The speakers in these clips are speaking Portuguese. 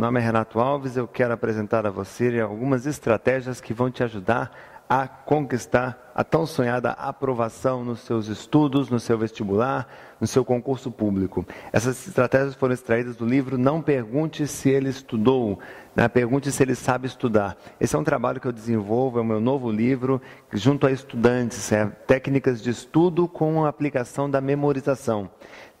nome é Renato Alves, eu quero apresentar a você algumas estratégias que vão te ajudar a conquistar a tão sonhada aprovação nos seus estudos, no seu vestibular, no seu concurso público. Essas estratégias foram extraídas do livro Não Pergunte se ele estudou, né? pergunte se ele sabe estudar. Esse é um trabalho que eu desenvolvo, é o meu novo livro, junto a estudantes, é técnicas de estudo com a aplicação da memorização.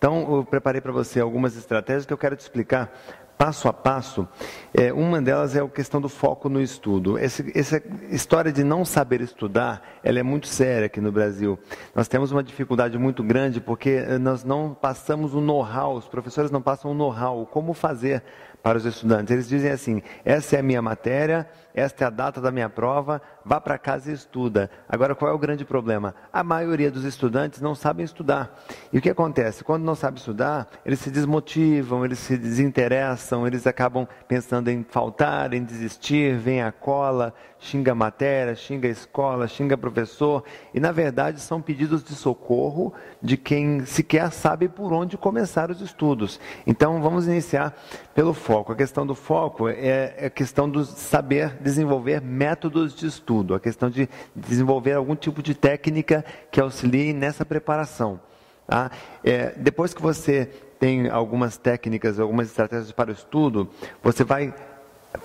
Então, eu preparei para você algumas estratégias que eu quero te explicar passo a passo, é, uma delas é a questão do foco no estudo. Esse, essa história de não saber estudar, ela é muito séria aqui no Brasil. Nós temos uma dificuldade muito grande porque eh, nós não passamos o know-how, os professores não passam o know-how, como fazer para os estudantes. Eles dizem assim: essa é a minha matéria, esta é a data da minha prova, vá para casa e estuda. Agora, qual é o grande problema? A maioria dos estudantes não sabem estudar. E o que acontece? Quando não sabem estudar, eles se desmotivam, eles se desinteressam, eles acabam pensando em faltar, em desistir, vem a cola, xinga a matéria, xinga a escola, xinga professor. E, na verdade, são pedidos de socorro de quem sequer sabe por onde começar os estudos. Então, vamos iniciar pelo foco. A questão do foco é, é a questão do saber desenvolver métodos de estudo, a questão de desenvolver algum tipo de técnica que auxilie nessa preparação. Tá? É, depois que você tem algumas técnicas, algumas estratégias para o estudo, você vai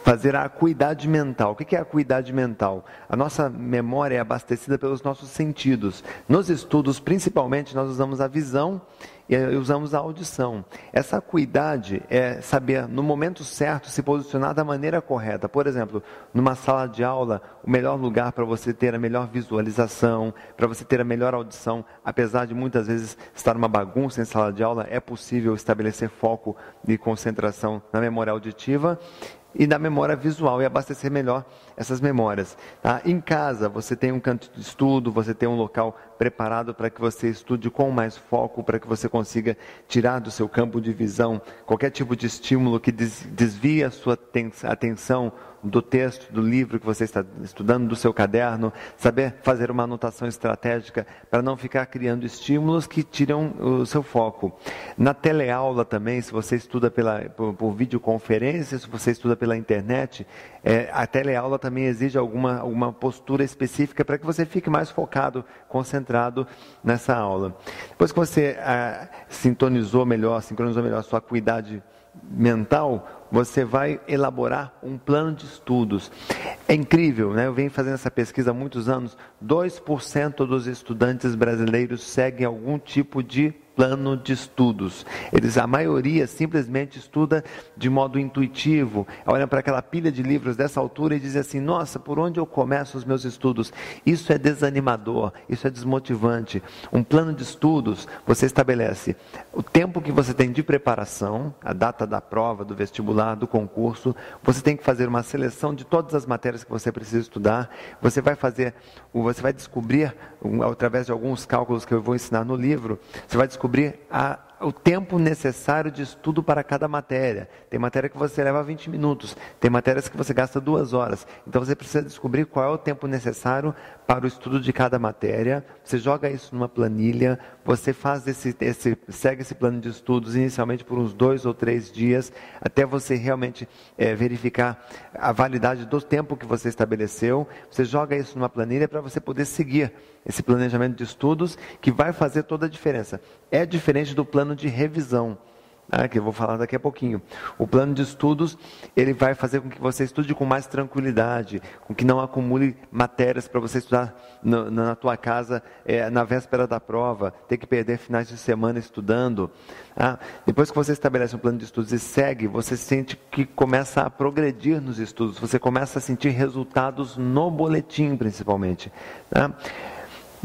fazer a acuidade mental. O que é a acuidade mental? A nossa memória é abastecida pelos nossos sentidos. Nos estudos, principalmente, nós usamos a visão e usamos a audição. Essa acuidade é saber, no momento certo, se posicionar da maneira correta. Por exemplo, numa sala de aula, o melhor lugar para você ter a melhor visualização, para você ter a melhor audição, apesar de muitas vezes estar uma bagunça em sala de aula, é possível estabelecer foco e concentração na memória auditiva e na memória visual e abastecer melhor essas memórias. Tá? Em casa, você tem um canto de estudo, você tem um local preparado para que você estude com mais foco, para que você consiga tirar do seu campo de visão qualquer tipo de estímulo que desvie a sua atenção do texto, do livro que você está estudando, do seu caderno, saber fazer uma anotação estratégica para não ficar criando estímulos que tiram o seu foco. Na teleaula também, se você estuda pela, por, por videoconferência, se você estuda pela internet, é, a teleaula também exige alguma, alguma postura específica para que você fique mais focado, concentrado nessa aula. Depois que você ah, sintonizou melhor, sincronizou melhor a sua acuidade mental, você vai elaborar um plano de estudos. É incrível, né? Eu venho fazendo essa pesquisa há muitos anos. 2% dos estudantes brasileiros seguem algum tipo de plano de estudos. Eles, a maioria, simplesmente estuda de modo intuitivo, olha para aquela pilha de livros dessa altura e diz assim: Nossa, por onde eu começo os meus estudos? Isso é desanimador, isso é desmotivante. Um plano de estudos, você estabelece o tempo que você tem de preparação, a data da prova, do vestibular, do concurso. Você tem que fazer uma seleção de todas as matérias que você precisa estudar. Você vai fazer, você vai descobrir, através de alguns cálculos que eu vou ensinar no livro, você vai descobrir descobrir a, o tempo necessário de estudo para cada matéria. Tem matéria que você leva 20 minutos, tem matérias que você gasta duas horas. Então você precisa descobrir qual é o tempo necessário para o estudo de cada matéria. Você joga isso numa planilha, você faz esse, esse segue esse plano de estudos inicialmente por uns dois ou três dias, até você realmente é, verificar a validade do tempo que você estabeleceu. Você joga isso numa planilha para você poder seguir esse planejamento de estudos que vai fazer toda a diferença. É diferente do plano de revisão. Ah, que eu vou falar daqui a pouquinho. O plano de estudos, ele vai fazer com que você estude com mais tranquilidade, com que não acumule matérias para você estudar na tua casa é, na véspera da prova, ter que perder finais de semana estudando. Ah, depois que você estabelece um plano de estudos e segue, você sente que começa a progredir nos estudos, você começa a sentir resultados no boletim, principalmente. Ah,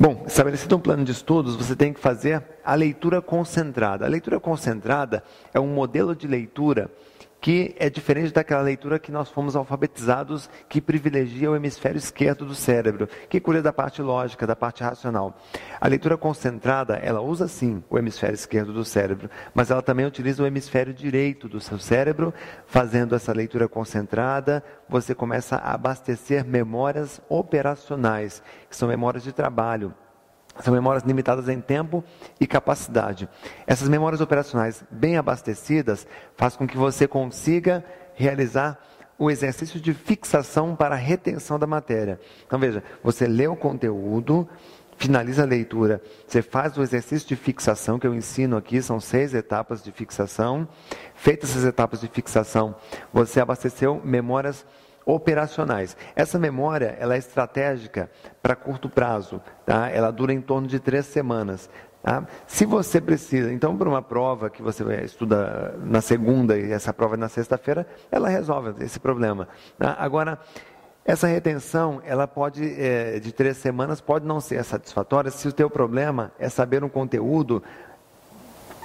Bom, estabelecido um plano de estudos, você tem que fazer a leitura concentrada. A leitura concentrada é um modelo de leitura que é diferente daquela leitura que nós fomos alfabetizados, que privilegia o hemisfério esquerdo do cérebro, que cuida da parte lógica, da parte racional. A leitura concentrada, ela usa sim o hemisfério esquerdo do cérebro, mas ela também utiliza o hemisfério direito do seu cérebro. Fazendo essa leitura concentrada, você começa a abastecer memórias operacionais, que são memórias de trabalho são memórias limitadas em tempo e capacidade. Essas memórias operacionais bem abastecidas faz com que você consiga realizar o exercício de fixação para a retenção da matéria. Então veja, você lê o conteúdo, finaliza a leitura, você faz o exercício de fixação que eu ensino aqui, são seis etapas de fixação. Feitas essas etapas de fixação, você abasteceu memórias operacionais. Essa memória ela é estratégica para curto prazo, tá? ela dura em torno de três semanas. Tá? Se você precisa, então, para uma prova que você estuda na segunda e essa prova é na sexta-feira, ela resolve esse problema. Tá? Agora, essa retenção, ela pode, é, de três semanas, pode não ser satisfatória se o teu problema é saber um conteúdo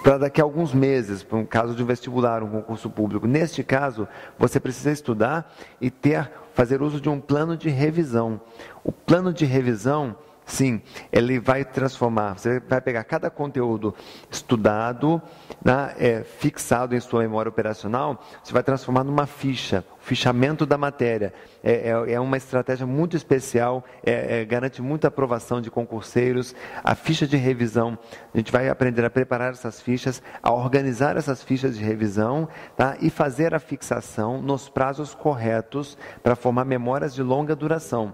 para daqui a alguns meses, para um caso de um vestibular, um concurso público. Neste caso, você precisa estudar e ter, fazer uso de um plano de revisão. O plano de revisão Sim, ele vai transformar, você vai pegar cada conteúdo estudado, né, é, fixado em sua memória operacional, você vai transformar numa ficha, fichamento da matéria. É, é, é uma estratégia muito especial, é, é, garante muita aprovação de concurseiros. A ficha de revisão, a gente vai aprender a preparar essas fichas, a organizar essas fichas de revisão tá, e fazer a fixação nos prazos corretos para formar memórias de longa duração.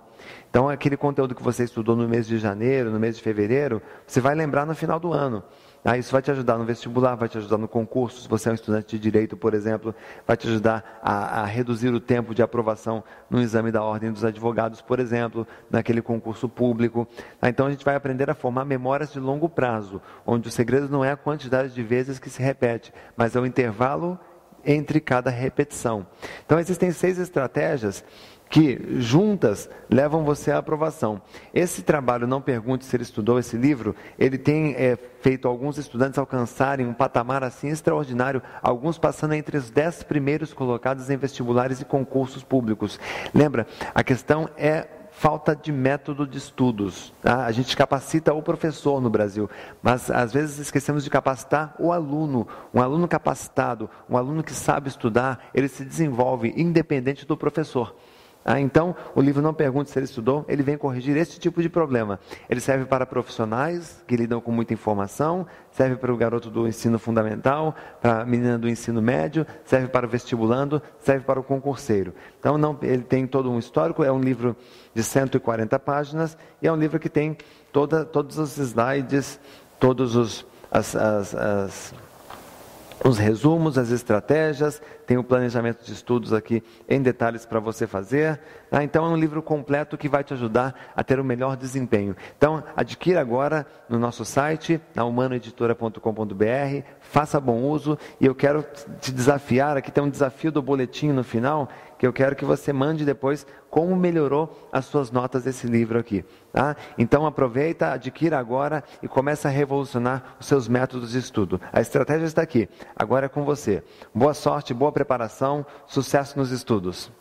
Então, aquele conteúdo que você estudou no mês de janeiro, no mês de fevereiro, você vai lembrar no final do ano. Ah, isso vai te ajudar no vestibular, vai te ajudar no concurso. Se você é um estudante de direito, por exemplo, vai te ajudar a, a, reduzir o tempo de aprovação no exame da ordem dos advogados, por exemplo, naquele concurso público. Ah, então a gente vai aprender a formar memórias de longo prazo, onde o segredo não é a quantidade de vezes que se repete, mas é o intervalo entre cada repetição. Então existem seis estratégias que juntas levam você à aprovação. Esse trabalho, não pergunte se ele estudou esse livro, ele tem é, feito alguns estudantes alcançarem um patamar assim extraordinário, alguns passando entre os dez primeiros colocados em vestibulares e concursos públicos. Lembra, a questão é falta de método de estudos. Tá? A gente capacita o professor no Brasil, mas às vezes esquecemos de capacitar o aluno. Um aluno capacitado, um aluno que sabe estudar, ele se desenvolve independente do professor. Ah, então, o livro não pergunta se ele estudou, ele vem corrigir esse tipo de problema. Ele serve para profissionais que lidam com muita informação, serve para o garoto do ensino fundamental, para a menina do ensino médio, serve para o vestibulando, serve para o concurseiro. Então, não, ele tem todo um histórico, é um livro de 140 páginas e é um livro que tem toda, todos os slides, todos os as, as, as os resumos, as estratégias, tem o planejamento de estudos aqui em detalhes para você fazer. Ah, então é um livro completo que vai te ajudar a ter o um melhor desempenho. Então adquira agora no nosso site, na humanoeditora.com.br, faça bom uso e eu quero te desafiar, aqui tem um desafio do boletim no final, que eu quero que você mande depois como melhorou as suas notas desse livro aqui. Tá? Então aproveita, adquira agora e começa a revolucionar os seus métodos de estudo. A estratégia está aqui, agora é com você. Boa sorte, boa preparação, sucesso nos estudos.